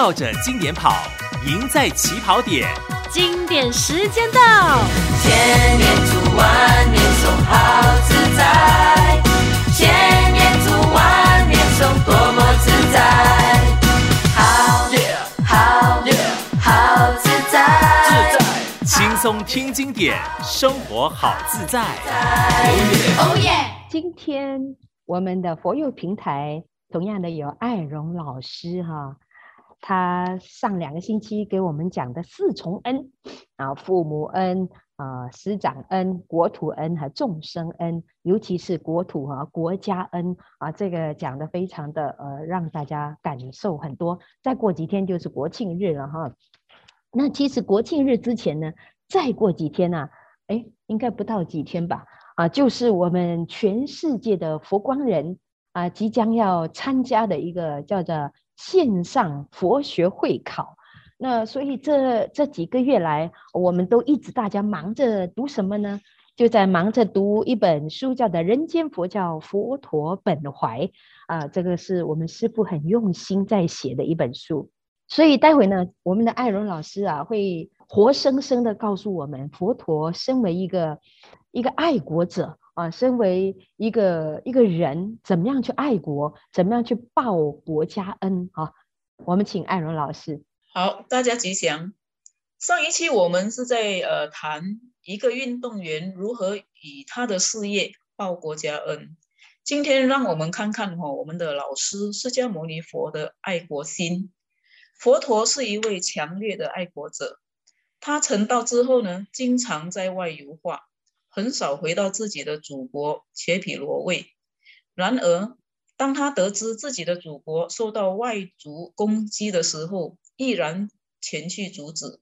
绕着经典跑，赢在起跑点。经典时间到，千年读万年诵，好自在。千年读万年诵，多么自在。好，好，好自在。自在，轻松听经典，生活好自在。哦耶！今天我们的佛佑平台。同样的有艾荣老师哈，他上两个星期给我们讲的四重恩啊，父母恩啊，师长恩、国土恩和众生恩，尤其是国土和国家恩啊，这个讲的非常的呃，让大家感受很多。再过几天就是国庆日了哈，那其实国庆日之前呢，再过几天呢，哎，应该不到几天吧？啊，就是我们全世界的佛光人。啊，即将要参加的一个叫做线上佛学会考，那所以这这几个月来，我们都一直大家忙着读什么呢？就在忙着读一本书，叫的《人间佛教佛陀本怀》啊，这个是我们师父很用心在写的一本书。所以待会呢，我们的艾荣老师啊，会活生生的告诉我们，佛陀身为一个一个爱国者。啊，身为一个一个人，怎么样去爱国，怎么样去报国家恩啊？我们请艾伦老师。好，大家吉祥。上一期我们是在呃谈一个运动员如何以他的事业报国家恩。今天让我们看看哈、哦，我们的老师释迦牟尼佛的爱国心。佛陀是一位强烈的爱国者，他成道之后呢，经常在外游化。很少回到自己的祖国伽毗罗卫。然而，当他得知自己的祖国受到外族攻击的时候，毅然前去阻止。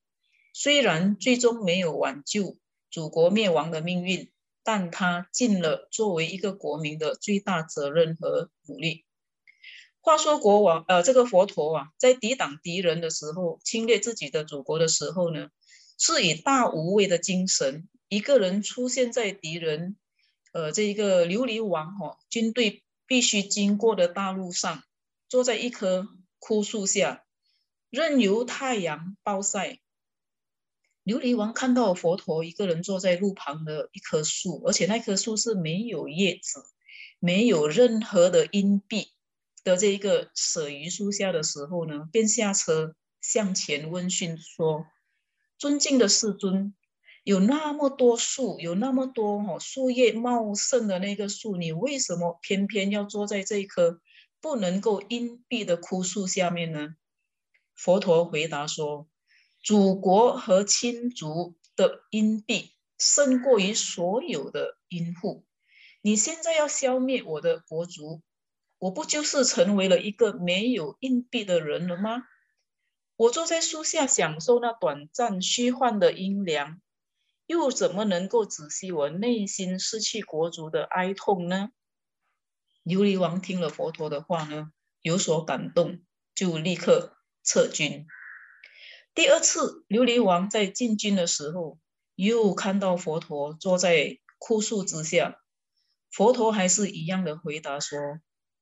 虽然最终没有挽救祖国灭亡的命运，但他尽了作为一个国民的最大责任和努力。话说，国王，呃，这个佛陀啊，在抵挡敌人的时候，侵略自己的祖国的时候呢，是以大无畏的精神。一个人出现在敌人，呃，这一个琉璃王哈、哦、军队必须经过的大路上，坐在一棵枯树下，任由太阳暴晒。琉璃王看到佛陀一个人坐在路旁的一棵树，而且那棵树是没有叶子、没有任何的荫蔽的这一个舍鱼树下的时候呢，便下车向前问讯说：“尊敬的世尊。”有那么多树，有那么多哦树叶茂盛的那个树，你为什么偏偏要坐在这一棵不能够荫蔽的枯树下面呢？佛陀回答说：“祖国和亲族的荫蔽胜过于所有的荫护。你现在要消灭我的国族，我不就是成为了一个没有荫蔽的人了吗？我坐在树下享受那短暂虚幻的阴凉。”又怎么能够止息我内心失去国族的哀痛呢？琉璃王听了佛陀的话呢，有所感动，就立刻撤军。第二次，琉璃王在进军的时候，又看到佛陀坐在枯树之下，佛陀还是一样的回答说：“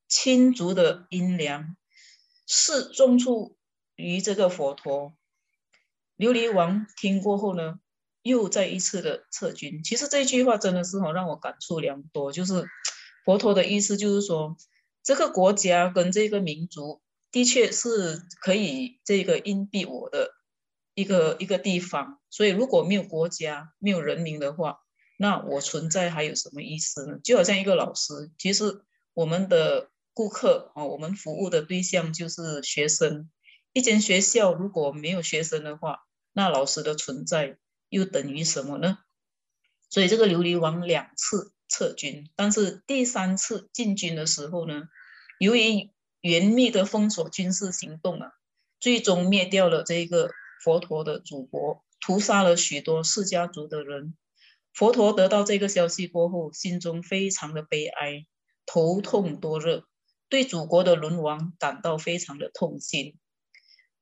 亲族的阴凉是种出于这个佛陀。”琉璃王听过后呢，又再一次的撤军，其实这句话真的是让我感触良多。就是 佛陀的意思，就是说这个国家跟这个民族的确是可以这个荫蔽我的一个一个地方。所以如果没有国家、没有人民的话，那我存在还有什么意思呢？就好像一个老师，其实我们的顾客啊，我们服务的对象就是学生。一间学校如果没有学生的话，那老师的存在。又等于什么呢？所以这个琉璃王两次撤军，但是第三次进军的时候呢，由于严密的封锁军事行动啊，最终灭掉了这个佛陀的祖国，屠杀了许多释迦族的人。佛陀得到这个消息过后，心中非常的悲哀，头痛多热，对祖国的沦亡感到非常的痛心。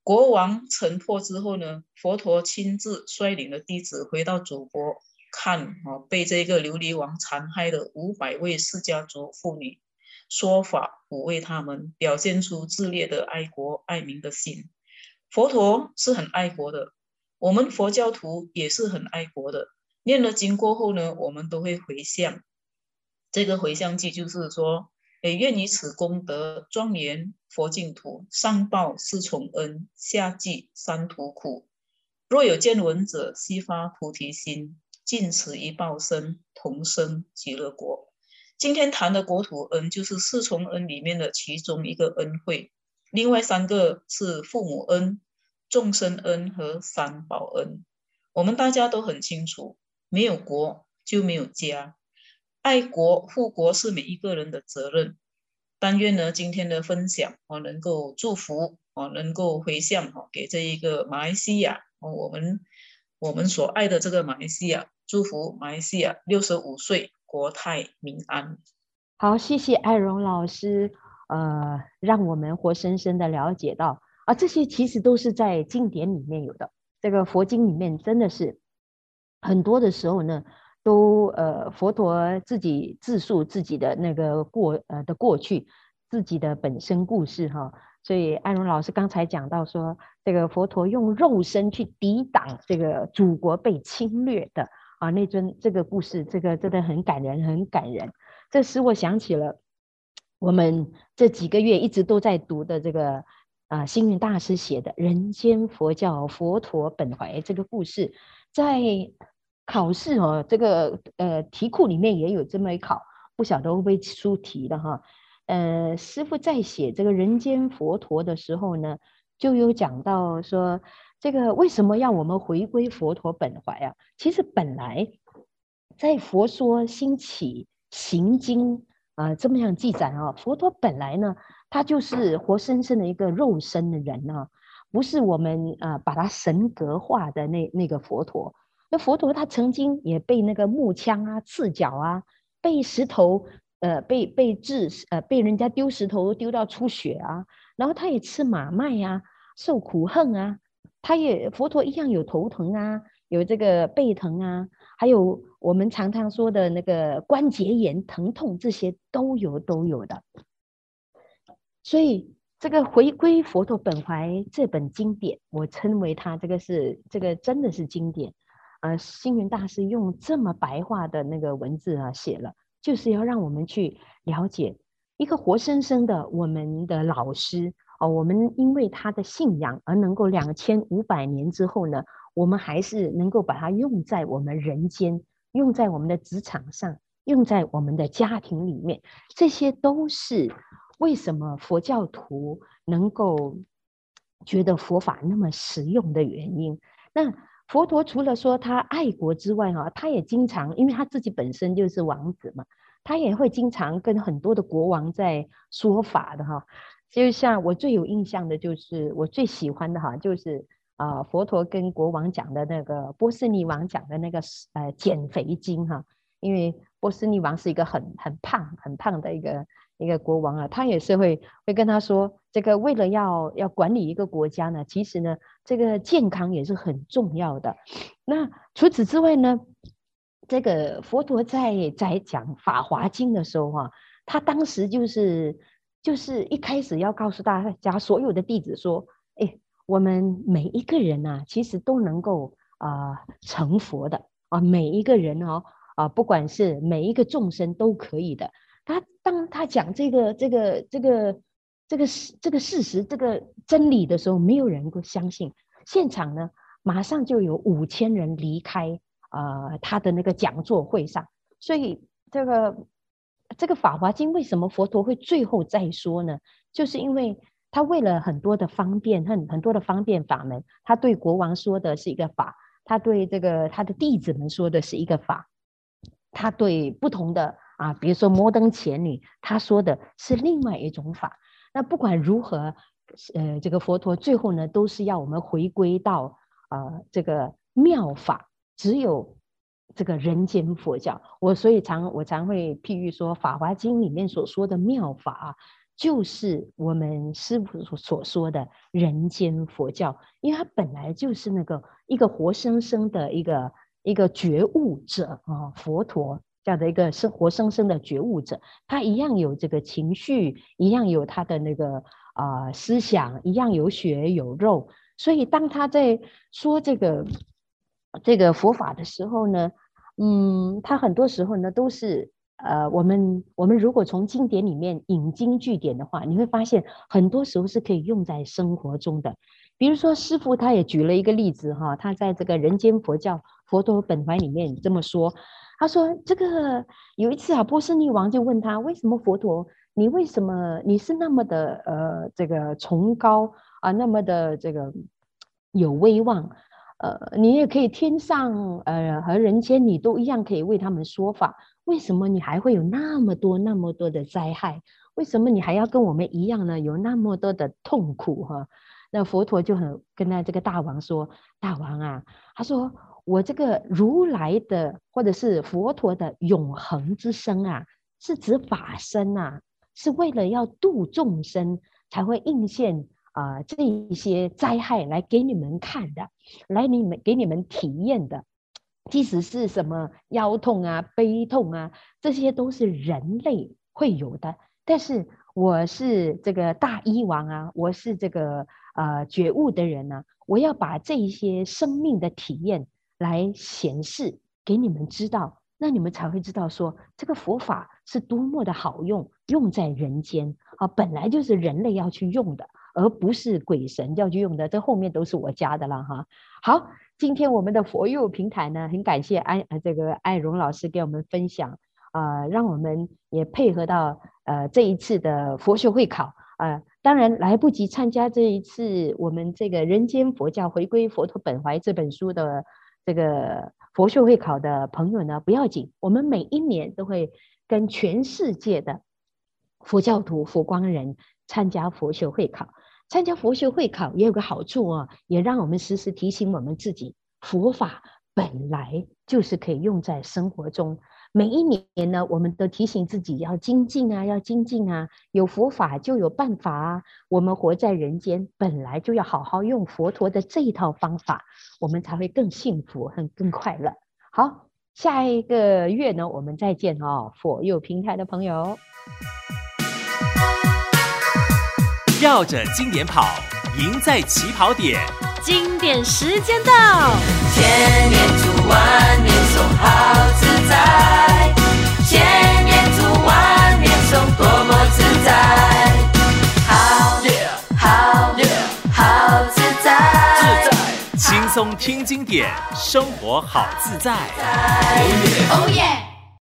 国王城破之后呢，佛陀亲自率领了弟子回到祖国，看啊被这个琉璃王残害的五百位释迦族妇女，说法抚慰他们，表现出炽烈的爱国爱民的心。佛陀是很爱国的，我们佛教徒也是很爱国的。念了经过后呢，我们都会回向。这个回向偈就是说，诶，愿以此功德庄严佛净土，上报四重恩，下济三途苦。若有见闻者，悉发菩提心，尽此一报身，同生极乐国。今天谈的国土恩，就是四重恩里面的其中一个恩惠，另外三个是父母恩、众生恩和三宝恩。我们大家都很清楚，没有国就没有家，爱国护国是每一个人的责任。但愿呢，今天的分享我能够祝福，我能够回向哈，给这一个马来西亚。我们我们所爱的这个马来西亚，祝福马来西亚六十五岁国泰民安。好，谢谢艾荣老师，呃，让我们活生生的了解到啊，这些其实都是在经典里面有的。这个佛经里面真的是很多的时候呢，都呃佛陀自己自述自己的那个过呃的过去，自己的本身故事哈。所以安荣老师刚才讲到说，这个佛陀用肉身去抵挡这个祖国被侵略的啊，那尊这个故事，这个真的很感人，很感人。这使我想起了我们这几个月一直都在读的这个啊，星云大师写的《人间佛教佛陀本怀》这个故事，在考试哦，这个呃题库里面也有这么一考，不晓得会不会出题的哈。呃，师傅在写这个人间佛陀的时候呢，就有讲到说，这个为什么要我们回归佛陀本怀啊？其实本来在《佛说兴起行经》啊、这么样记载啊，佛陀本来呢，他就是活生生的一个肉身的人啊，不是我们啊、把他神格化的那那个佛陀。那佛陀他曾经也被那个木枪啊刺脚啊，被石头。呃，被被治，呃，被人家丢石头丢到出血啊，然后他也吃马麦、啊，受苦恨啊，他也佛陀一样有头疼啊，有这个背疼啊，还有我们常常说的那个关节炎疼痛，这些都有都有的。所以这个回归佛陀本怀这本经典，我称为它这个是这个真的是经典，呃，星云大师用这么白话的那个文字啊写了。就是要让我们去了解一个活生生的我们的老师哦，我们因为他的信仰而能够两千五百年之后呢，我们还是能够把它用在我们人间，用在我们的职场上，用在我们的家庭里面，这些都是为什么佛教徒能够觉得佛法那么实用的原因。那。佛陀除了说他爱国之外，哈，他也经常，因为他自己本身就是王子嘛，他也会经常跟很多的国王在说法的，哈。就像我最有印象的，就是我最喜欢的，哈，就是啊，佛陀跟国王讲的那个波斯匿王讲的那个呃减肥经，哈，因为波斯匿王是一个很很胖很胖的一个一个国王啊，他也是会会跟他说。这个为了要要管理一个国家呢，其实呢，这个健康也是很重要的。那除此之外呢，这个佛陀在在讲《法华经》的时候哈、啊，他当时就是就是一开始要告诉大家所有的弟子说，哎，我们每一个人啊，其实都能够啊、成佛的啊，每一个人哦啊，不管是每一个众生都可以的。他当他讲这个这个这个。这个事，这个事实，这个真理的时候，没有人会相信。现场呢，马上就有五千人离开、呃，他的那个讲座会上。所以，这个这个《法华经》为什么佛陀会最后再说呢？就是因为他为了很多的方便，很很多的方便法门，他对国王说的是一个法，他对这个他的弟子们说的是一个法，他对不同的啊，比如说摩登伽女，他说的是另外一种法。那不管如何，呃，这个佛陀最后呢，都是要我们回归到啊、这个妙法，只有这个人间佛教。我所以常我常会譬喻说，《法华经》里面所说的妙法啊，就是我们师父所所说的人间佛教，因为它本来就是那个一个活生生的一个一个觉悟者啊，佛陀。这样的一个生活生生的觉悟者，他一样有这个情绪，一样有他的那个啊、思想，一样有血有肉。所以当他在说这个这个佛法的时候呢，嗯，他很多时候呢都是。呃，我们我们如果从经典里面引经据典的话，你会发现很多时候是可以用在生活中的。比如说，师傅他也举了一个例子哈，他在这个人间佛教佛陀本怀里面这么说，他说这个有一次啊，波斯匿王就问他，为什么佛陀你为什么你是那么的呃这个崇高啊，那么的这个有威望，呃，你也可以天上呃和人间你都一样可以为他们说法。为什么你还会有那么多那么多的灾害？为什么你还要跟我们一样呢？有那么多的痛苦哈？那佛陀就很跟他这个大王说：“大王啊，他说我这个如来的或者是佛陀的永恒之身啊，是指法身啊，是为了要度众生才会应现啊、这一些灾害来给你们看的，来你们给你们体验的。”即使是什么腰痛啊、背痛啊，这些都是人类会有的。但是我是这个大医王啊，我是这个呃觉悟的人呢、啊，我要把这一些生命的体验来显示给你们知道，那你们才会知道说这个佛法是多么的好用，用在人间啊，本来就是人类要去用的，而不是鬼神要去用的。这后面都是我加的了哈。好。今天我们的佛佑平台呢，很感谢安呃这个艾荣老师给我们分享啊、呃，让我们也配合到呃这一次的佛学会考啊、呃。当然来不及参加这一次我们这个《人间佛教回归佛陀本怀》这本书的这个佛学会考的朋友呢，不要紧，我们每一年都会跟全世界的佛教徒、佛光人参加佛学会考。参加佛学会考也有个好处啊，也让我们时时提醒我们自己，佛法本来就是可以用在生活中。每一年呢，我们都提醒自己要精进啊，要精进啊。有佛法就有办法啊。我们活在人间，本来就要好好用佛陀的这一套方法，我们才会更幸福、很更快乐。好，下一个月呢，我们再见哦，佛佑平台的朋友。绕着经典跑，赢在起跑点。经典时间到，千年读万年松，好自在。千年读万年松，多么自在。好，好，好自在。自在，轻松听经典，生活好自在。哦耶！